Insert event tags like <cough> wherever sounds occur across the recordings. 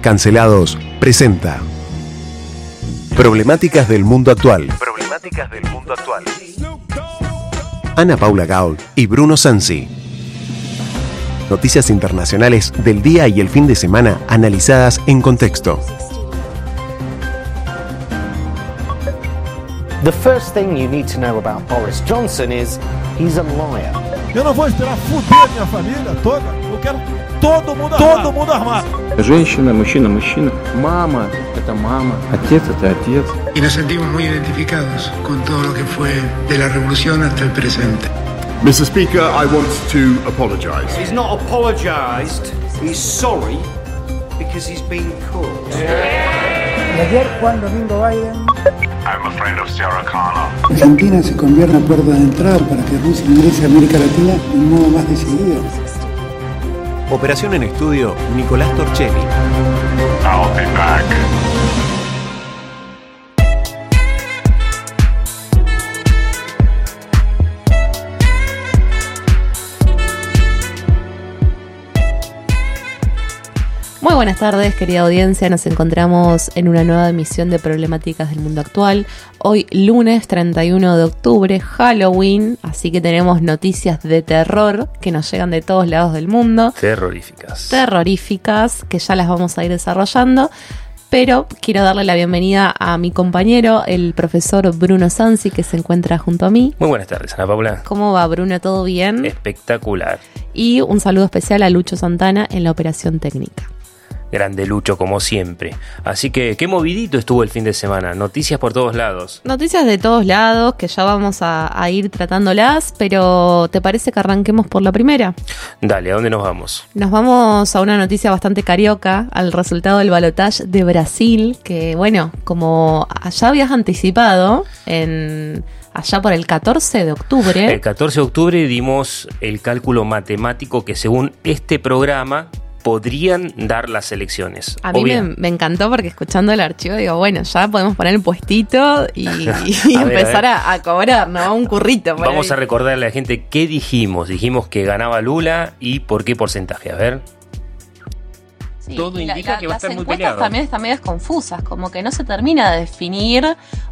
Cancelados presenta Problemáticas del mundo actual. Problemáticas del mundo actual. Ana Paula Gaul y Bruno Sansi. Noticias internacionales del día y el fin de semana analizadas en contexto. The first thing you need to know about Boris Johnson is he's a liar. Eu não vou esperar fuder minha família toda. Eu quero todo mundo armado. Todo mundo armado. Женщина, мужчина, мужчина. Мама – это мама. Отец – это отец. Y nos sentimos muy identificados con todo lo que fue de la revolución hasta el presente. Mr. Speaker, I want to apologise. He's not apologised. He's sorry because he's been caught. Y ayer Juan Domingo Biden I'm a friend of Sarah Connor. Argentina se convierte en la puerta de entrada para que Rusia ingrese a América Latina de un modo más decidido. Operación en estudio, Nicolás Torchelli. I'll be back. Buenas tardes, querida audiencia. Nos encontramos en una nueva emisión de Problemáticas del Mundo Actual. Hoy, lunes 31 de octubre, Halloween, así que tenemos noticias de terror que nos llegan de todos lados del mundo. Terroríficas. Terroríficas, que ya las vamos a ir desarrollando. Pero quiero darle la bienvenida a mi compañero, el profesor Bruno Sansi, que se encuentra junto a mí. Muy buenas tardes, Ana Paula. ¿Cómo va, Bruno? ¿Todo bien? Espectacular. Y un saludo especial a Lucho Santana en la operación técnica. Grande Lucho, como siempre. Así que, qué movidito estuvo el fin de semana. Noticias por todos lados. Noticias de todos lados que ya vamos a, a ir tratándolas, pero ¿te parece que arranquemos por la primera? Dale, ¿a dónde nos vamos? Nos vamos a una noticia bastante carioca, al resultado del balotaje de Brasil, que bueno, como ya habías anticipado en allá por el 14 de octubre. El 14 de octubre dimos el cálculo matemático que según este programa podrían dar las elecciones. A mí me, me, encantó porque escuchando el archivo digo, bueno, ya podemos poner el puestito y, <laughs> y a empezar ver, a, a, cobrar, ¿no? Un currito. Vamos ahí. a recordarle a la gente qué dijimos. Dijimos que ganaba Lula y por qué porcentaje. A ver. Sí, Todo indica la, que va a estar muy peleado. también están medias confusas, como que no se termina de definir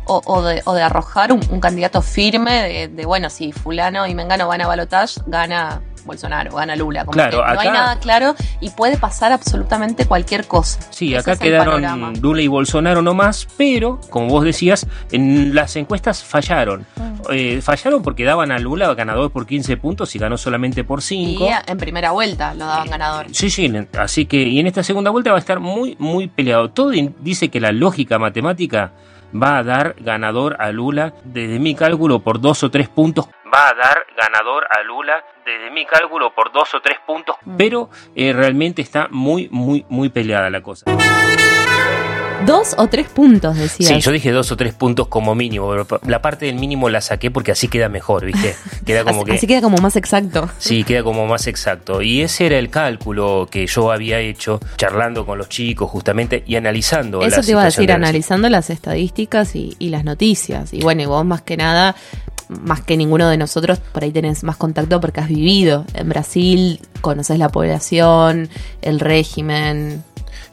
o, o, de, o de, arrojar un, un candidato firme de, de, bueno, si fulano y Mengano van a balotage, gana Bolsonaro, gana Lula. Como claro, que no acá, hay nada claro y puede pasar absolutamente cualquier cosa. Sí, Ese acá quedaron Lula y Bolsonaro nomás, pero, como vos decías, en las encuestas fallaron. Mm. Eh, fallaron porque daban a Lula ganador por 15 puntos y ganó solamente por 5. Y en primera vuelta lo daban ganador. Sí, sí, así que y en esta segunda vuelta va a estar muy, muy peleado. Todo dice que la lógica matemática va a dar ganador a Lula desde mi cálculo por dos o tres puntos. Va a dar ganador a Lula desde mi cálculo por dos o tres puntos, pero eh, realmente está muy, muy, muy peleada la cosa. Dos o tres puntos, decía. Sí, yo dije dos o tres puntos como mínimo, pero la parte del mínimo la saqué porque así queda mejor, ¿viste? <laughs> Queda como así, que. Así queda como más exacto. Sí, queda como más exacto. Y ese era el cálculo que yo había hecho charlando con los chicos justamente y analizando. Eso te iba a decir, analizando las estadísticas y, y las noticias. Y bueno, y vos más que nada más que ninguno de nosotros, por ahí tenés más contacto porque has vivido en Brasil, conoces la población, el régimen.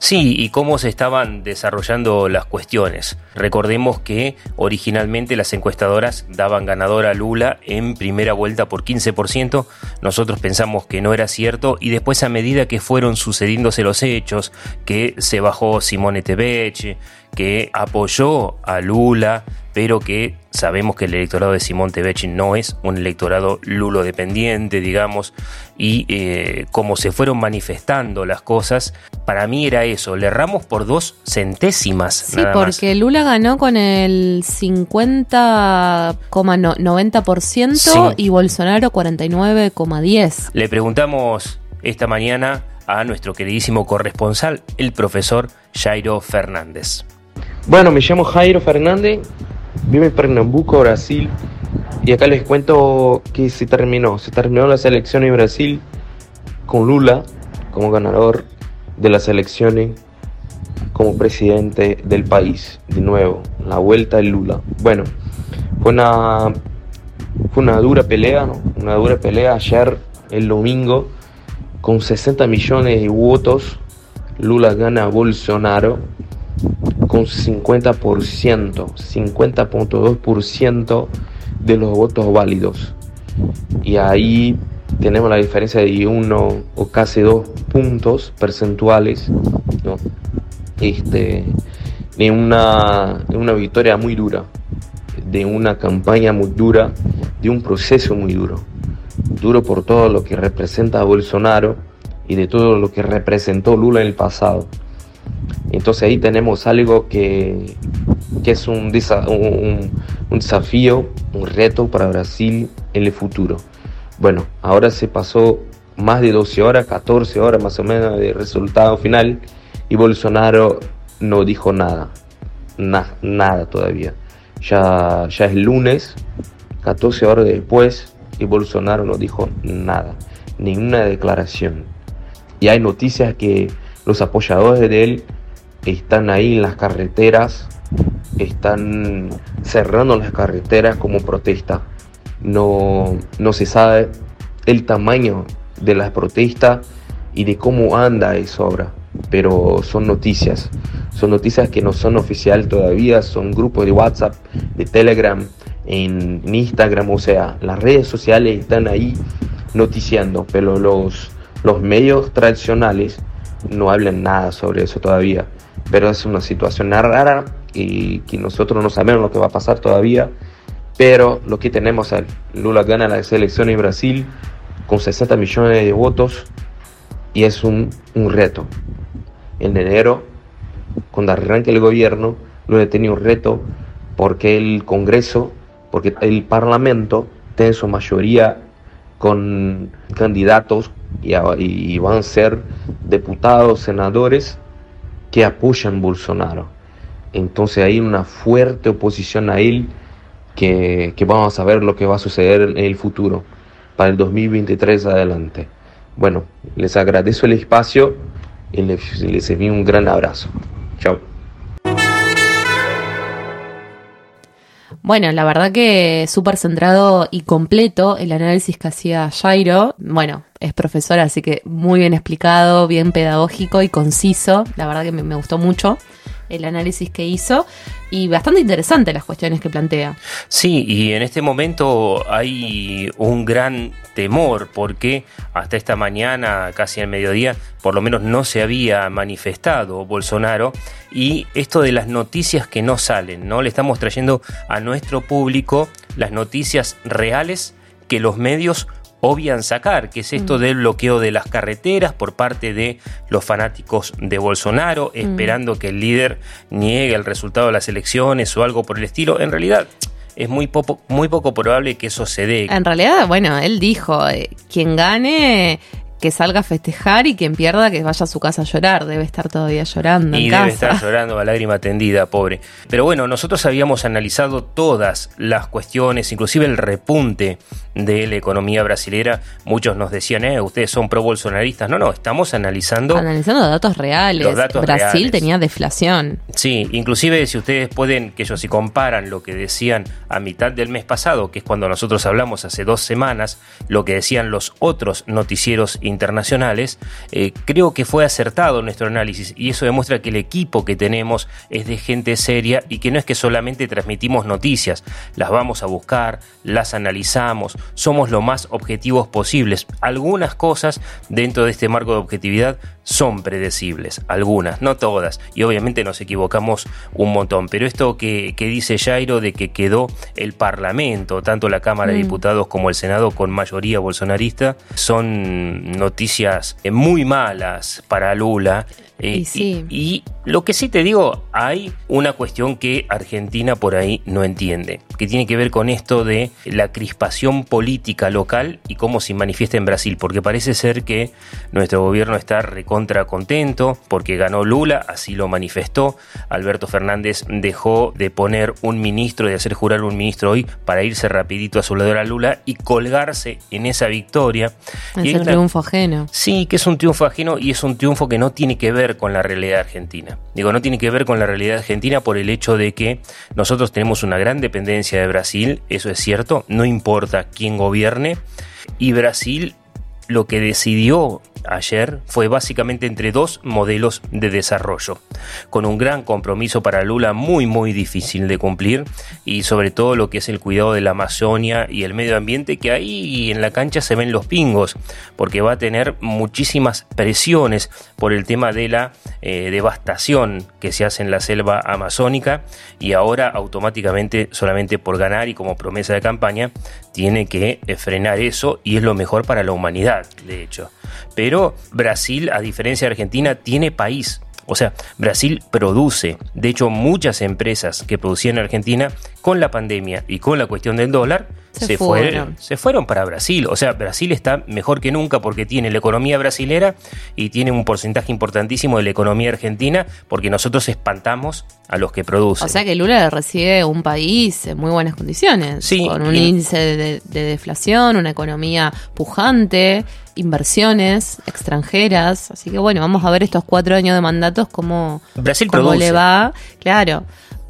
Sí, y cómo se estaban desarrollando las cuestiones. Recordemos que originalmente las encuestadoras daban ganador a Lula en primera vuelta por 15%. Nosotros pensamos que no era cierto y después a medida que fueron sucediéndose los hechos, que se bajó Simone Tebet, que apoyó a Lula, pero que sabemos que el electorado de Simón Tebet no es un electorado lulo dependiente, digamos, y eh, como se fueron manifestando las cosas, para mí era eso, le erramos por dos centésimas. Sí, porque más. Lula ganó con el 50,90% sí. y Bolsonaro 49,10%. Le preguntamos esta mañana a nuestro queridísimo corresponsal, el profesor Jairo Fernández. Bueno, me llamo Jairo Fernández, vivo en Pernambuco, Brasil, y acá les cuento que se terminó. Se terminó las elecciones en Brasil con Lula como ganador de las elecciones como presidente del país. De nuevo, la vuelta de Lula. Bueno, fue una, fue una dura pelea, ¿no? Una dura pelea ayer, el domingo, con 60 millones de votos Lula gana a Bolsonaro con 50%, 50.2% de los votos válidos. Y ahí tenemos la diferencia de uno o casi dos puntos percentuales ¿no? este, de, una, de una victoria muy dura, de una campaña muy dura, de un proceso muy duro. Duro por todo lo que representa Bolsonaro y de todo lo que representó Lula en el pasado. Entonces ahí tenemos algo que, que es un, un, desafío, un reto para Brasil en el futuro. Bueno, ahora se pasó más de 12 horas, 14 horas más o menos de resultado final y Bolsonaro no dijo nada, nada todavía. Ya, ya es lunes, 14 horas después y Bolsonaro no dijo nada, ninguna declaración. Y hay noticias que los apoyadores de él están ahí en las carreteras, están cerrando las carreteras como protesta. No, no se sabe el tamaño de las protestas y de cómo anda eso ahora, pero son noticias, son noticias que no son oficiales todavía, son grupos de WhatsApp, de Telegram, en Instagram, o sea, las redes sociales están ahí noticiando, pero los, los medios tradicionales no hablan nada sobre eso todavía. Pero es una situación rara y que nosotros no sabemos lo que va a pasar todavía pero lo que tenemos es Lula gana la elección en Brasil con 60 millones de votos y es un, un reto. En enero, cuando arranque el gobierno, Lula tenía un reto porque el Congreso, porque el Parlamento tiene su mayoría con candidatos y, van a ser diputados, senadores que apoyan Bolsonaro. Entonces hay una fuerte oposición a él que, vamos a ver lo que va a suceder en el futuro, para el 2023 adelante. Bueno, les agradezco el espacio y les, les envío un gran abrazo. Bueno, la verdad que súper centrado y completo el análisis que hacía Jairo. Bueno, es profesor, así que muy bien explicado, bien pedagógico y conciso. La verdad que me gustó mucho el análisis que hizo y bastante interesante las cuestiones que plantea. Sí, y en este momento hay un gran temor porque hasta esta mañana, casi al mediodía, por lo menos no se había manifestado Bolsonaro y esto de las noticias que no salen, ¿no? Le estamos trayendo a nuestro público las noticias reales que los medios obvian sacar, que es esto del bloqueo de las carreteras por parte de los fanáticos de Bolsonaro, esperando que el líder niegue el resultado de las elecciones o algo por el estilo. En realidad, es muy poco, muy poco probable que eso se dé. En realidad, bueno, él dijo, eh, quien gane que salga a festejar y quien pierda que vaya a su casa a llorar. Debe estar todavía llorando. Y debe estar llorando a lágrima tendida, pobre. Pero bueno, nosotros habíamos analizado todas las cuestiones, inclusive el repunte de la economía brasilera. Muchos nos decían, eh, ustedes son pro-bolsonaristas. No, no, estamos analizando. Analizando datos reales. Brasil tenía deflación. Sí, inclusive si ustedes pueden, que ellos si comparan lo que decían a mitad del mes pasado, que es cuando nosotros hablamos hace dos semanas, lo que decían los otros noticieros internacionales, eh, creo que fue acertado nuestro análisis y eso demuestra que el equipo que tenemos es de gente seria y que no es que solamente transmitimos noticias, las vamos a buscar, las analizamos, somos lo más objetivos posibles. Algunas cosas dentro de este marco de objetividad son predecibles, algunas, no todas, y obviamente nos equivocamos un montón, pero esto que, dice Jairo de que quedó el Parlamento, tanto la Cámara de mm. Diputados como el Senado con mayoría bolsonarista, son noticias muy malas para Lula eh, y, lo que sí te digo, hay una cuestión que Argentina por ahí no entiende, que tiene que ver con esto de la crispación política local y cómo se manifiesta en Brasil, porque parece ser que nuestro gobierno está recontra contento porque ganó Lula, así lo manifestó. Alberto Fernández dejó de poner un ministro, de hacer jurar un ministro hoy para irse rapidito a su lado a Lula y colgarse en esa victoria. Es un triunfo ajeno. Sí, que es un triunfo ajeno y es un triunfo que no tiene que ver con la realidad argentina. Digo, no tiene que ver con la realidad argentina por el hecho de que nosotros tenemos una gran dependencia de Brasil, eso es cierto, no importa quién gobierne, y Brasil lo que decidió ayer fue básicamente entre dos modelos de desarrollo, con un gran compromiso para Lula muy muy difícil de cumplir y sobre todo lo que es el cuidado de la Amazonia y el medio ambiente que ahí en la cancha se ven los pingos, porque va a tener muchísimas presiones por el tema de la eh, devastación que se hace en la selva amazónica y ahora automáticamente solamente por ganar y como promesa de campaña tiene que eh, frenar eso y es lo mejor para la humanidad, de hecho. Pero Brasil, a diferencia de Argentina, tiene país. O sea, Brasil produce. De hecho, muchas empresas que producían en Argentina, con la pandemia y con la cuestión del dólar, se, fueron. se fueron para Brasil. O sea, Brasil está mejor que nunca porque tiene la economía brasilera y tiene un porcentaje importantísimo de la economía argentina porque nosotros espantamos a los que producen. O sea que Lula recibe un país en muy buenas condiciones, con un índice de, deflación, una economía pujante, inversiones extranjeras. Así que bueno, vamos a ver estos cuatro años de mandatos cómo, Brasil cómo le va. Claro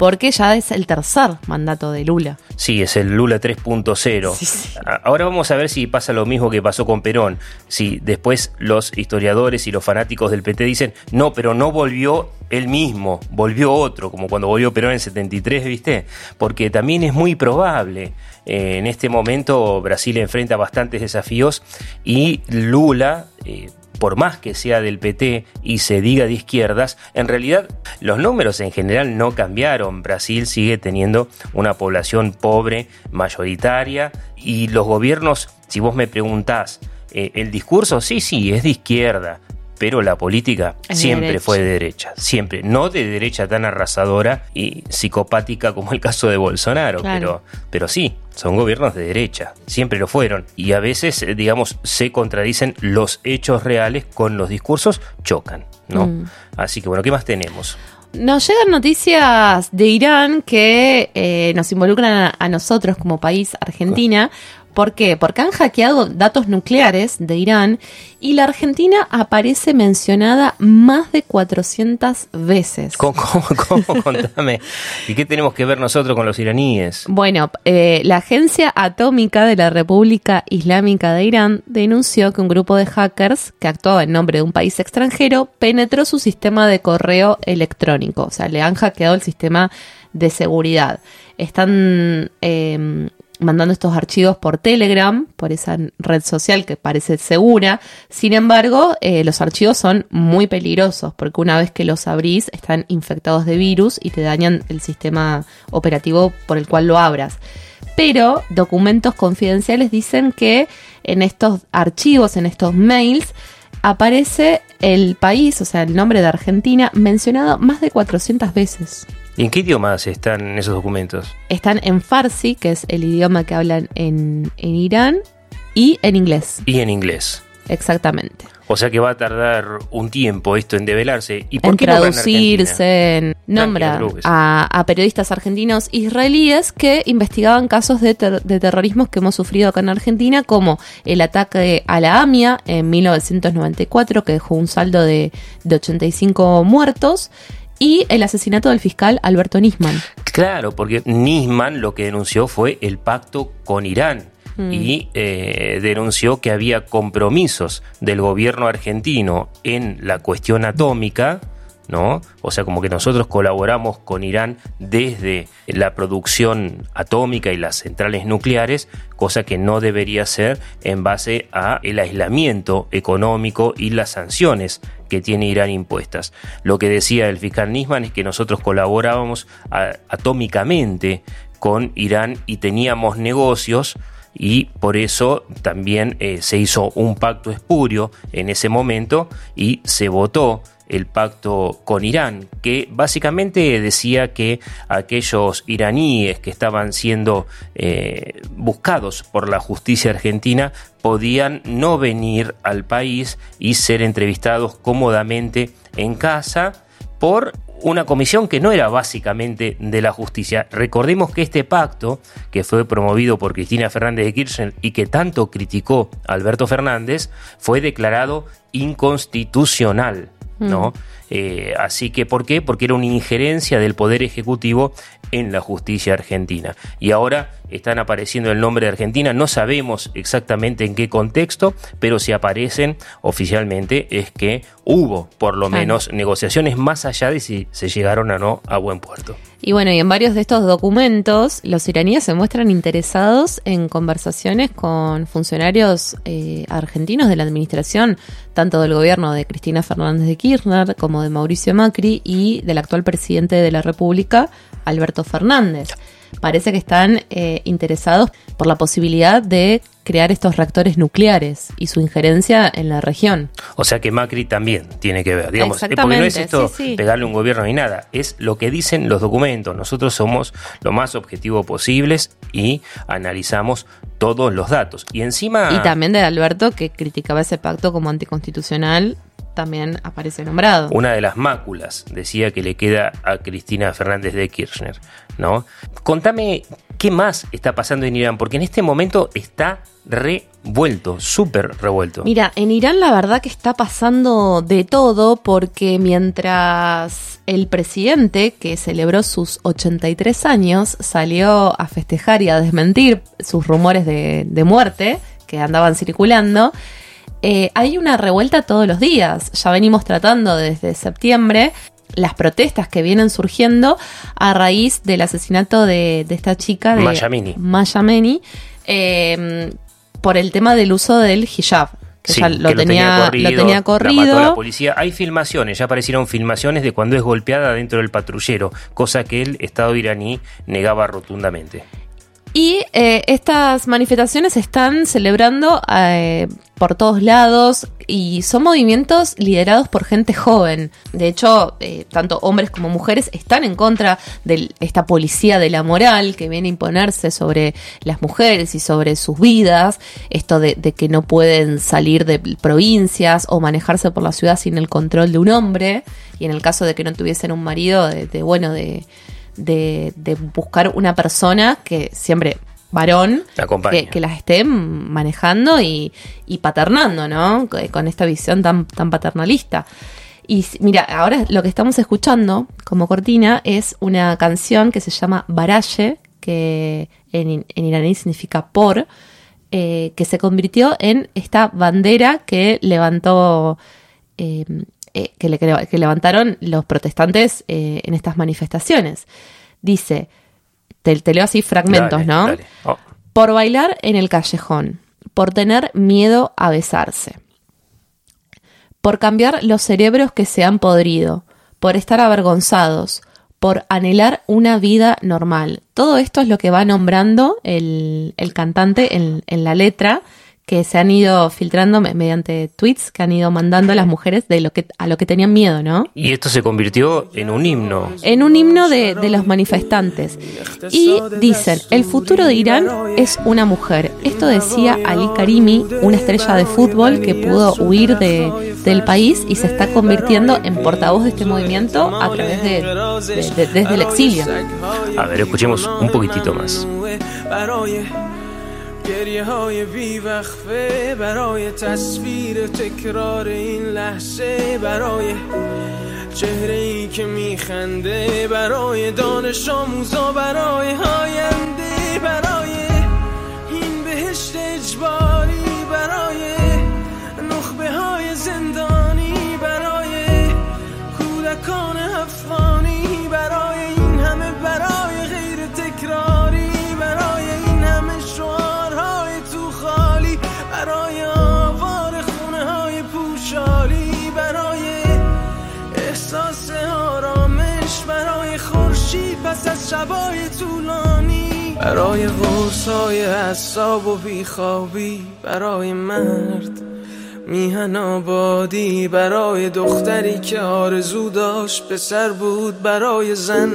porque ya es el tercer mandato de Lula. Sí, es el Lula 3.0. Ahora vamos a ver si pasa lo mismo que pasó con Perón. Si después los historiadores y los fanáticos del PT dicen, no, pero no volvió él mismo, volvió otro, como cuando volvió Perón en 73, ¿viste? Porque también es muy probable. Eh, en este momento Brasil enfrenta bastantes desafíos y Lula... Eh, por más que sea del PT y se diga de izquierdas, en realidad los números en general no cambiaron. Brasil sigue teniendo una población pobre, mayoritaria, y los gobiernos, si vos me preguntás, eh, el discurso sí, sí, es de izquierda, pero la política siempre fue de derecha, siempre, no de derecha tan arrasadora y psicopática como el caso de Bolsonaro, pero, pero sí, son gobiernos de derecha, siempre lo fueron, y a veces, eh, digamos, se contradicen los hechos reales con los discursos, chocan, ¿no? Mm. Así que bueno, ¿qué más tenemos? Nos llegan noticias de Irán que eh, nos involucran a, nosotros como país, Argentina, ¿Por qué? Porque han hackeado datos nucleares de Irán y la Argentina aparece mencionada más de 400 veces. ¿Cómo? cómo, <laughs> Contame. ¿Y qué tenemos que ver nosotros con los iraníes? Bueno, eh, la Agencia Atómica de la República Islámica de Irán denunció que un grupo de hackers que actuaba en nombre de un país extranjero penetró su sistema de correo electrónico. O sea, le han hackeado el sistema de seguridad. Están eh, mandando estos archivos por Telegram, por esa red social que parece segura. Sin embargo, eh, los archivos son muy peligrosos porque una vez que los abrís están infectados de virus y te dañan el sistema operativo por el cual lo abras. Pero documentos confidenciales dicen que en estos archivos, en estos mails, aparece el país, o sea, el nombre de Argentina, mencionado más de 400 veces. ¿Y en qué idiomas están esos documentos? Están en Farsi, que es el idioma que hablan en, en Irán, y en inglés. Y en inglés. Exactamente. O sea que va a tardar un tiempo esto en develarse. ¿Y por en qué traducirse, en nombra a, periodistas argentinos israelíes que investigaban casos de, de, terrorismo que hemos sufrido acá en Argentina, como el ataque a la AMIA en 1994, que dejó un saldo de, de 85 muertos, y el asesinato del fiscal Alberto Nisman. Claro, porque Nisman lo que denunció fue el pacto con Irán mm. y eh, denunció que había compromisos del gobierno argentino en la cuestión atómica ¿no? O sea, como que nosotros colaboramos con Irán desde la producción atómica y las centrales nucleares, cosa que no debería ser en base a el aislamiento económico y las sanciones que tiene Irán impuestas. Lo que decía el fiscal Nisman es que nosotros colaborábamos atómicamente con Irán y teníamos negocios y por eso también eh, se hizo un pacto espurio en ese momento y se votó el pacto con Irán, que básicamente decía que aquellos iraníes que estaban siendo eh, buscados por la justicia argentina podían no venir al país y ser entrevistados cómodamente en casa por una comisión que no era básicamente de la justicia. Recordemos que este pacto, que fue promovido por Cristina Fernández de Kirchner y que tanto criticó Alberto Fernández, fue declarado inconstitucional ¿no? Eh, así que, ¿por qué? Porque era una injerencia del Poder Ejecutivo en la justicia argentina. Y ahora están apareciendo el nombre de Argentina, no sabemos exactamente en qué contexto, pero si aparecen oficialmente es que hubo por lo menos negociaciones más allá de si se llegaron o no a buen puerto. Y bueno, y en varios de estos documentos, los iraníes se muestran interesados en conversaciones con funcionarios eh, argentinos de la administración, tanto del gobierno de Cristina Fernández de Kirchner como de Mauricio Macri y del actual presidente de la República, Alberto Fernández. Parece que están eh, interesados por la posibilidad de crear estos reactores nucleares y su injerencia en la región. O sea que Macri también tiene que ver, digamos, eh, porque no es esto pegarle un gobierno ni nada, es lo que dicen los documentos. Nosotros somos lo más objetivo posibles y analizamos todos los datos. Y encima Y también de Alberto que criticaba ese pacto como anticonstitucional también aparece nombrado. Una de las máculas, decía que le queda a Cristina Fernández de Kirchner, ¿no? Contame qué más está pasando en Irán, porque en este momento está revuelto, súper revuelto. Mira, en Irán la verdad que está pasando de todo, porque mientras el presidente, que celebró sus 83 años, salió a festejar y a desmentir sus rumores de, de muerte que andaban circulando, eh, hay una revuelta todos los días. Ya venimos tratando desde septiembre las protestas que vienen surgiendo a raíz del asesinato de, esta chica de Mayameni, eh, por el tema del uso del hijab. Que ya lo, tenía, corrido, lo tenía corrido. La, policía. Hay filmaciones, ya aparecieron filmaciones de cuando es golpeada dentro del patrullero, cosa que el Estado iraní negaba rotundamente. Y eh, estas manifestaciones se están celebrando eh, por todos lados y son movimientos liderados por gente joven. De hecho, eh, tanto hombres como mujeres están en contra de esta policía de la moral que viene a imponerse sobre las mujeres y sobre sus vidas. Esto de, que no pueden salir de provincias o manejarse por la ciudad sin el control de un hombre. Y en el caso de que no tuviesen un marido, de bueno, de de, buscar una persona que siempre varón que, las esté manejando y, paternando, ¿no? Con esta visión tan, tan paternalista. Y mira, ahora lo que estamos escuchando como cortina es una canción que se llama Baraye, que en, iraní significa por, eh, que se convirtió en esta bandera que levantó eh, eh, que, levantaron los protestantes eh, en estas manifestaciones. Dice, te, leo así fragmentos, ¿no? Oh. Por bailar en el callejón, por tener miedo a besarse, por cambiar los cerebros que se han podrido, por estar avergonzados, por anhelar una vida normal. Todo esto es lo que va nombrando el, cantante en, en la letra que se han ido filtrando mediante tweets que han ido mandando a las mujeres de lo que a lo que tenían miedo, ¿no? Y esto se convirtió en un himno. En un himno de, de los manifestantes. Y dicen, el futuro de Irán es una mujer. Esto decía Ali Karimi, una estrella de fútbol que pudo huir de, del país y se está convirtiendo en portavoz de este movimiento a través de, desde el exilio. A ver, escuchemos un poquitito más. گریه های بی وقفه برای تصویر تکرار این لحظه برای چهره ای که میخنده برای دانش آموزا برای هاینده برای این بهشت اجباری برای نخبه های زندانی شبای طولانی. برای غرص های حساب و بیخوابی برای مرد میهن آبادی برای دختری که آرزو داشت پسر بود برای زن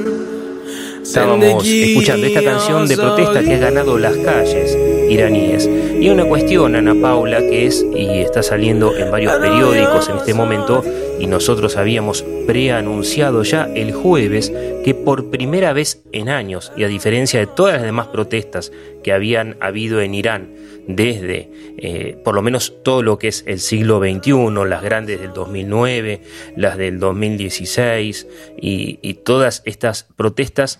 Estábamos escuchando esta canción de protesta que ha ganado las calles. Iraníes. Y una cuestión, Ana Paula, que es, y está saliendo en varios periódicos en este momento, y nosotros habíamos preanunciado ya el jueves que por primera vez en años, y a diferencia de todas las demás protestas que habían habido en Irán, desde eh, por lo menos todo lo que es el siglo XXI, las grandes del 2009, las del 2016 y, y todas estas protestas,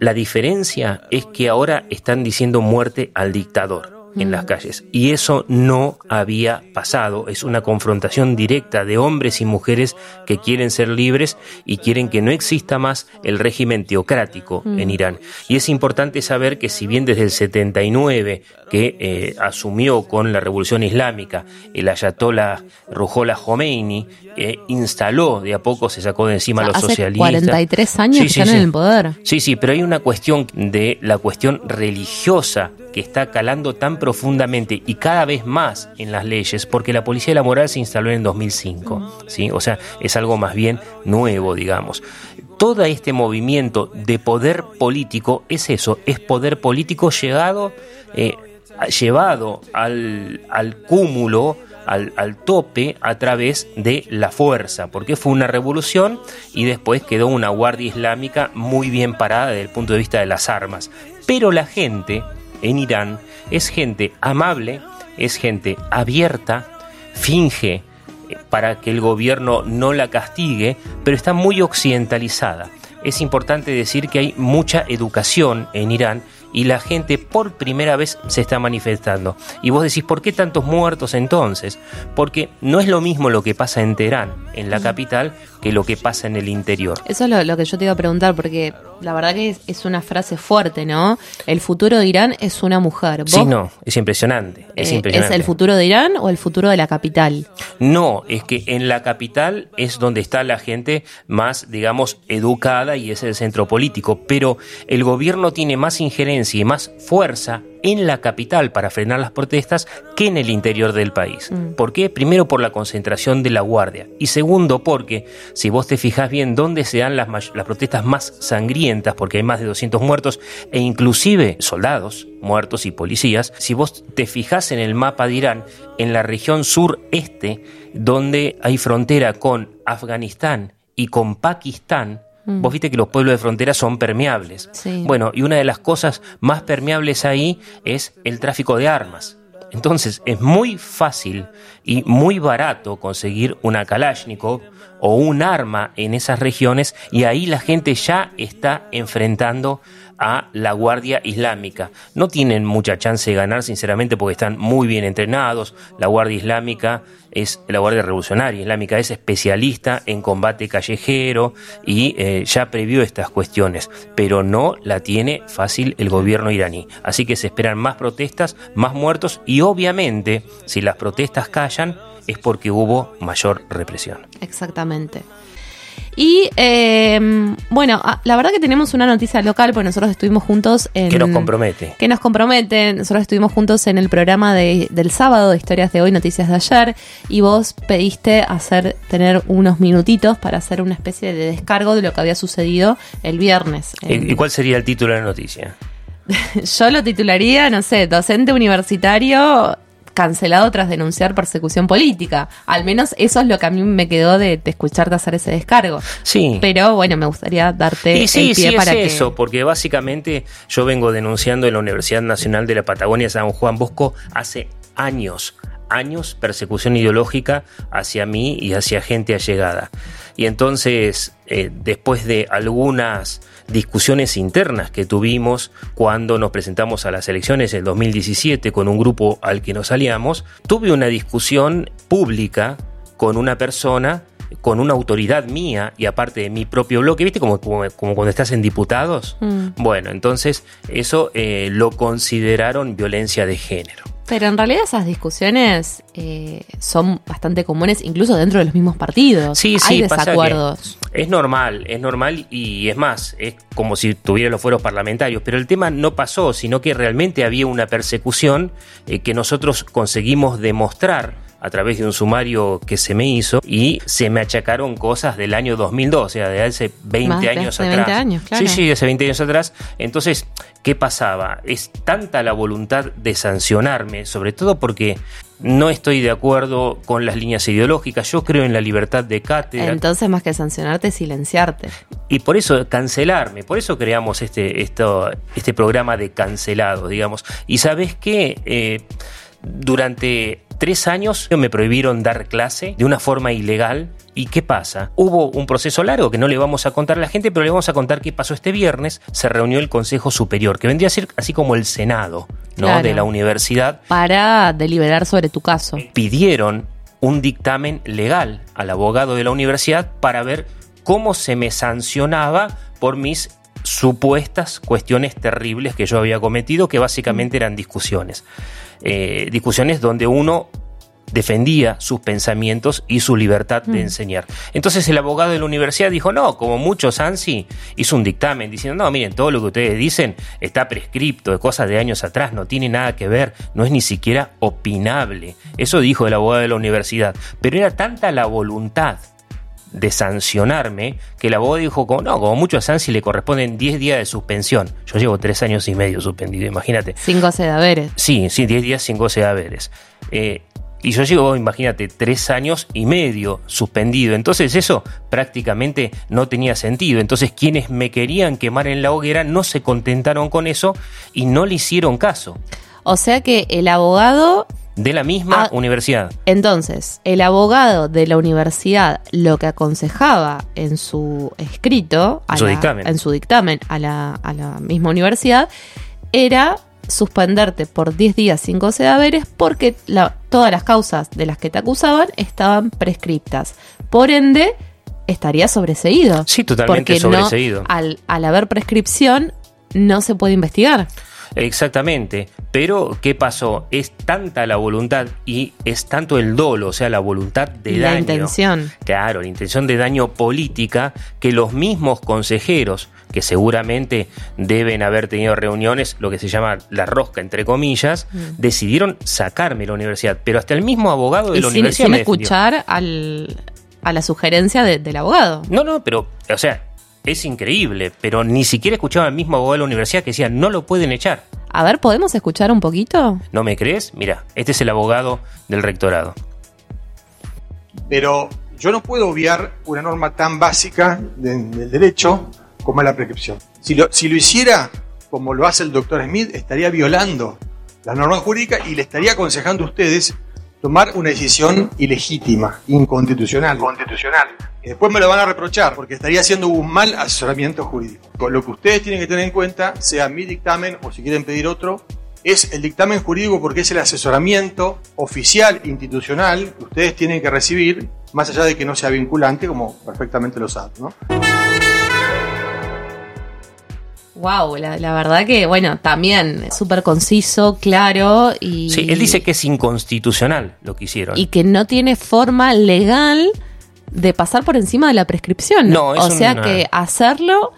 la diferencia es que ahora están diciendo muerte al dictador en las calles. Y eso no había pasado. Es una confrontación directa de hombres y mujeres que quieren ser libres y quieren que no exista más el régimen teocrático en mm. Irán. Y es importante saber que si bien desde el 79 que eh, asumió con la revolución islámica el ayatollah Ruhollah Khomeini, eh, instaló de a poco, se sacó de encima a los hace socialistas. 43 años están en el poder. Sí, sí, pero hay una cuestión de la cuestión religiosa que está calando tan profundamente y cada vez más en las leyes, porque la policía de la moral se instaló en el 2005, ¿sí? O sea, es algo más bien nuevo, digamos. Todo este movimiento de poder político es eso, es poder político llegado, eh, llevado al, al cúmulo, al, al, tope a través de la fuerza, porque fue una revolución y después quedó una guardia islámica muy bien parada desde el punto de vista de las armas. Pero la gente en Irán es gente amable, es gente abierta, finge eh, para que el gobierno no la castigue, pero está muy occidentalizada. Es importante decir que hay mucha educación en Irán y la gente por primera vez se está manifestando. Y vos decís, ¿por qué tantos muertos entonces? Porque no es lo mismo lo que pasa en Teherán, en la capital, que lo que pasa en el interior. Eso es lo, que yo te iba a preguntar, porque la verdad que es, una frase fuerte, ¿no? El futuro de Irán es una mujer. sí, no, es impresionante, es eh, ¿Es el futuro de Irán o el futuro de la capital? No, es que en la capital es donde está la gente más, digamos, educada y es el centro político, pero el gobierno tiene más injerencia y más fuerza en la capital para frenar las protestas que en el interior del país. Mm. ¿Por qué? Primero por la concentración de la guardia y segundo porque si vos te fijas bien dónde se dan las, las protestas más sangrientas, porque hay más de 200 muertos e inclusive soldados muertos y policías, si vos te fijas en el mapa de Irán, en la región sureste, donde hay frontera con Afganistán y con Pakistán, Mm. Vos viste que los pueblos de frontera son permeables. Bueno, y una de las cosas más permeables ahí es el tráfico de armas. Entonces es muy fácil y muy barato conseguir una Kalashnikov o un arma en esas regiones y ahí la gente ya está enfrentando a la Guardia Islámica. No tienen mucha chance de ganar, sinceramente, porque están muy bien entrenados. La Guardia Islámica es la Guardia Revolucionaria Islámica, es especialista en combate callejero y eh, ya previó estas cuestiones, pero no la tiene fácil el gobierno iraní. Así que se esperan más protestas, más muertos y obviamente si las protestas callan es porque hubo mayor represión. Exactamente. Y em, bueno, ah, la verdad que tenemos una noticia local, porque nosotros estuvimos juntos en... Que nos compromete. Que nos compromete. Nosotros estuvimos juntos en el programa de, del sábado de Historias de Hoy, Noticias de Ayer, y vos pediste hacer, tener unos minutitos para hacer una especie de descargo de lo que había sucedido el viernes. ¿Y cuál sería el título de la noticia? <laughs> Yo lo titularía, no sé, docente universitario cancelado tras denunciar persecución política. Al menos eso es lo que a mí me quedó de, escucharte hacer ese descargo. Sí. Pero bueno, me gustaría darte y sí, el pie sí para es eso, porque básicamente yo vengo denunciando en la Universidad Nacional de la Patagonia San Juan Bosco hace años años persecución ideológica hacia mí y hacia gente allegada. Y entonces, eh, después de algunas discusiones internas que tuvimos cuando nos presentamos a las elecciones del 2017 con un grupo al que nos aliamos, tuve una discusión pública con una persona con una autoridad mía y aparte de mi propio bloque, ¿viste? Como, como, cuando estás en diputados. Mm. Bueno, entonces eso eh, lo consideraron violencia de género. Pero en realidad esas discusiones eh, son bastante comunes incluso dentro de los mismos partidos. Sí, sí, Hay desacuerdos. Es normal, es normal y es más, es como si tuviera los fueros parlamentarios, pero el tema no pasó, sino que realmente había una persecución eh, que nosotros conseguimos demostrar a través de un sumario que se me hizo y se me achacaron cosas del año 2002, o sea, de hace 20 años atrás. 20 años, claro. Sí, sí, hace 20 años atrás. Entonces, ¿qué pasaba? Es tanta la voluntad de sancionarme, sobre todo porque no estoy de acuerdo con las líneas ideológicas, yo creo en la libertad de cátedra. Entonces, más que sancionarte, silenciarte. Y por eso cancelarme, por eso creamos este, esto, este programa de cancelado, digamos. Y sabes qué, eh, durante tres años me prohibieron dar clase de una forma ilegal. ¿Y qué pasa? Hubo un proceso largo que no le vamos a contar a la gente, pero le vamos a contar qué pasó este viernes. Se reunió el Consejo Superior, que vendría a ser así como el Senado ¿no? de la universidad. Para deliberar sobre tu caso. Pidieron un dictamen legal al abogado de la universidad para ver cómo se me sancionaba por mis supuestas cuestiones terribles que yo había cometido, que básicamente eran discusiones. Eh, discusiones donde uno defendía sus pensamientos y su libertad de mm. enseñar. Entonces el abogado de la universidad dijo, no, como muchos ANSI, hizo un dictamen diciendo, no, miren, todo lo que ustedes dicen está prescripto de cosas de años atrás, no tiene nada que ver, no es ni siquiera opinable. Eso dijo el abogado de la universidad. Pero era tanta la voluntad de sancionarme, que el abogado dijo, como, no, como mucho a Sansi le corresponden 10 días de suspensión. Yo llevo 3 años y medio suspendido, imagínate. Sin goce de haberes. Sí, sí, 10 días sin goce de haberes. Eh, y yo llevo, imagínate, 3 años y medio suspendido. Entonces eso prácticamente no tenía sentido. Entonces quienes me querían quemar en la hoguera no se contentaron con eso y no le hicieron caso. O sea que el abogado de la misma ah, universidad. Entonces, el abogado de la universidad lo que aconsejaba en su escrito, en, su, dictamen. en su dictamen a la, a la misma universidad, era suspenderte por 10 días sin goce de haberes porque todas las causas de las que te acusaban estaban prescriptas. Por ende, estaría sobreseído. Sí, totalmente sobreseído. al, al haber prescripción, no se puede investigar. Exactamente, pero ¿qué pasó? Es tanta la voluntad y es tanto el dolo, o sea, la voluntad de daño. La intención. Claro, la intención de daño política que los mismos consejeros, que seguramente deben haber tenido reuniones, lo que se llama la rosca, entre comillas, mm. decidieron sacarme la universidad. Pero hasta el mismo abogado de la universidad. Sin escuchar al, a la sugerencia del abogado. No, no, pero, o sea, es increíble, pero ni siquiera escuchaba al mismo abogado de la universidad que decía, no lo pueden echar. A ver, ¿podemos escuchar un poquito? ¿No me crees? Mira, este es el abogado del rectorado. Pero yo no puedo obviar una norma tan básica del derecho como es la prescripción. Si lo, si lo hiciera como lo hace el doctor Smith, estaría violando la norma jurídica y le estaría aconsejando a ustedes tomar una decisión ilegítima, inconstitucional. Constitucional. Y después me lo van a reprochar porque estaría haciendo un mal asesoramiento jurídico. Lo que ustedes tienen que tener en cuenta, sea mi dictamen o si quieren pedir otro, es el dictamen jurídico porque es el asesoramiento oficial, institucional, que ustedes tienen que recibir, más allá de que no sea vinculante, como perfectamente lo saben. ¿no? Wow, la, verdad que, bueno, también súper conciso, claro y... Sí, él dice que es inconstitucional lo que hicieron. Y que no tiene forma legal de pasar por encima de la prescripción. No, o sea que hacerlo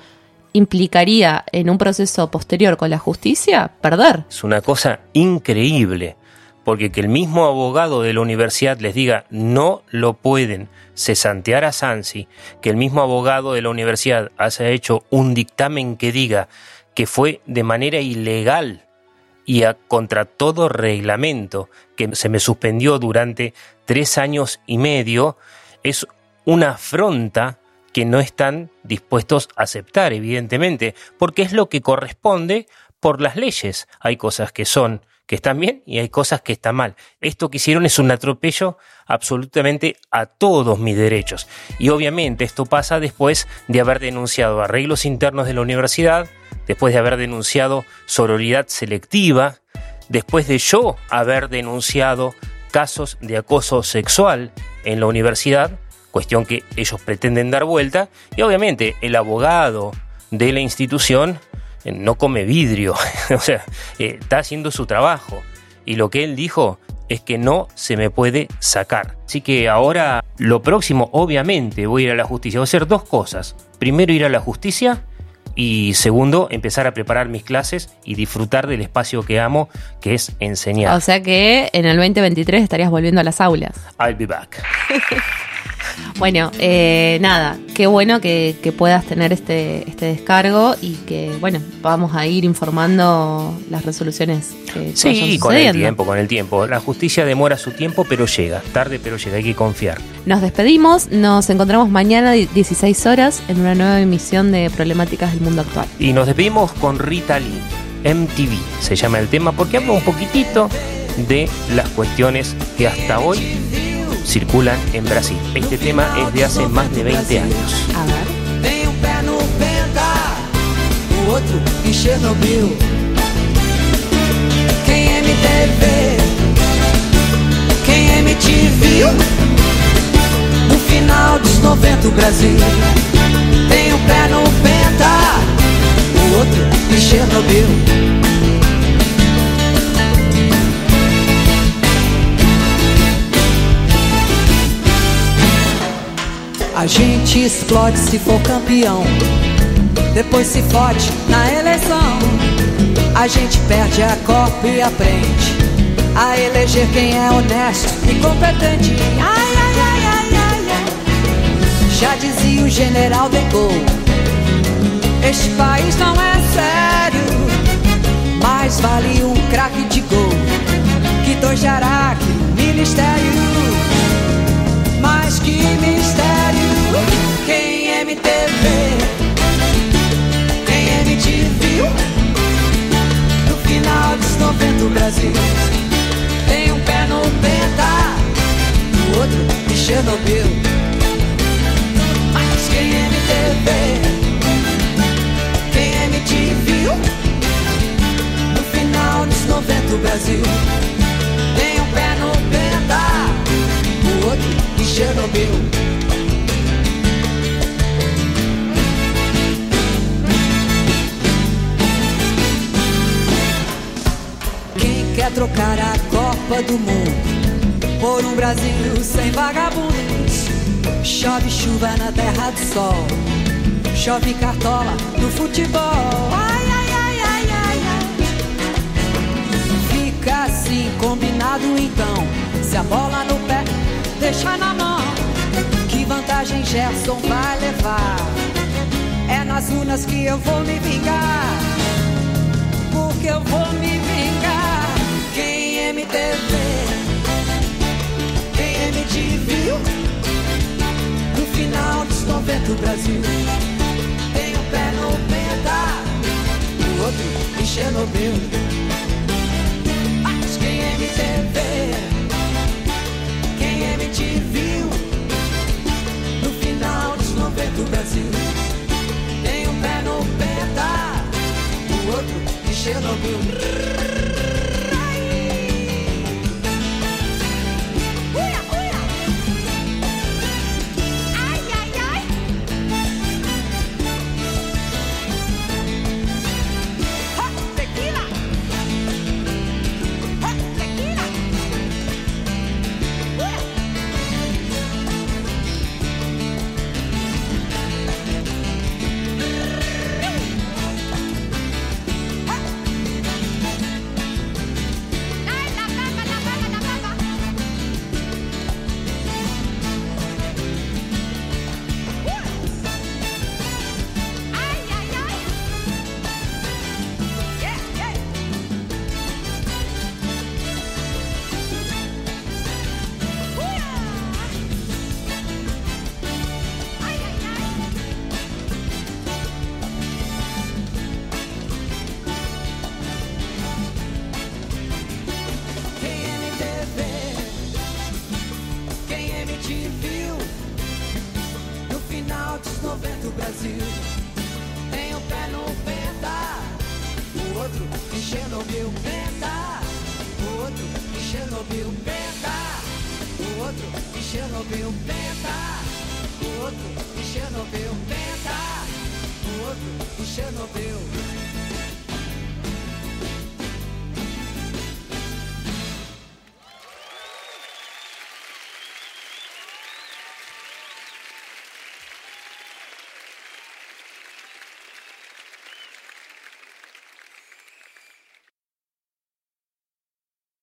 implicaría en un proceso posterior con la justicia perder. Es una cosa increíble, porque que el mismo abogado de la universidad les diga no lo pueden cesantear a Sansi, que el mismo abogado de la universidad haya hecho un dictamen que diga que fue de manera ilegal y a, contra todo reglamento, que se me suspendió durante tres años y medio, es una afronta que no están dispuestos a aceptar, evidentemente, porque es lo que corresponde por las leyes. Hay cosas que son que están bien y hay cosas que están mal. Esto que hicieron es un atropello absolutamente a todos mis derechos. Y obviamente esto pasa después de haber denunciado arreglos internos de la universidad, después de haber denunciado sororidad selectiva, después de yo haber denunciado casos de acoso sexual en la universidad, cuestión que ellos pretenden dar vuelta, y obviamente el abogado de la institución no come vidrio, <laughs> o sea, eh, está haciendo su trabajo. Y lo que él dijo es que no se me puede sacar. Así que ahora lo próximo, obviamente, voy a ir a la justicia. Voy a hacer dos cosas. Primero ir a la justicia Y segundo, empezar a preparar mis clases y disfrutar del espacio que amo, que es enseñar. O sea que en el 2023 estarías volviendo a las aulas. I'll be back. <laughs> Bueno, eh, nada, qué bueno que, puedas tener este, este descargo y que, bueno, vamos a ir informando las resoluciones que Sí, con el tiempo, con el tiempo. La justicia demora su tiempo, pero llega. Tarde, pero llega. Hay que confiar. Nos despedimos. Nos encontramos mañana 16 horas en una nueva emisión de Problemáticas del Mundo Actual. Y nos despedimos con Rita Lee. MTV se llama el tema porque habla un poquitito de las cuestiones que hasta hoy circulan en Brasil. Este tema es de hace más de 20 años. A ver. Tem um pé no Penta, o outro em Chernobyl. Quem MTV, quem MTV, no final dos 90 o Brasil. Tem um pé no Penta, o outro em Chernobyl. A gente explode se for campeão. Depois se fode na eleição. A gente perde a Copa e aprende a eleger quem é honesto e competente. Ai, ai, ai, ai, ai, ai. Já dizia o general de Gaulle: Este país não é sério. Mais vale um craque de gol que dois no ministério. Que mistério Quem MTV Quem MTV No final dos 90 o Brasil Tem um pé no penta O outro em Chernobyl. Mas quem MTV Quem MTV No final dos 90 o Brasil Chernobyl. Quem quer trocar a Copa do Mundo por um Brasil sem vagabundos? Chove chuva na terra do sol, chove cartola no futebol. Ai, ai, ai, ai, ai, ai. Fica assim combinado então, se a bola no pé deixa na mão. Que vantagem Gerson vai levar? É nas urnas que eu vou me vingar. Porque eu vou me vingar. Quem é MTV? Quem é MTV? No final dos 90 o Brasil tem um pé no penta, o outro em Chernobyl. Mas quem é MTV? Te viu no final dos 90 do Brasil. Tem um pé no penta, o outro em Chernobyl.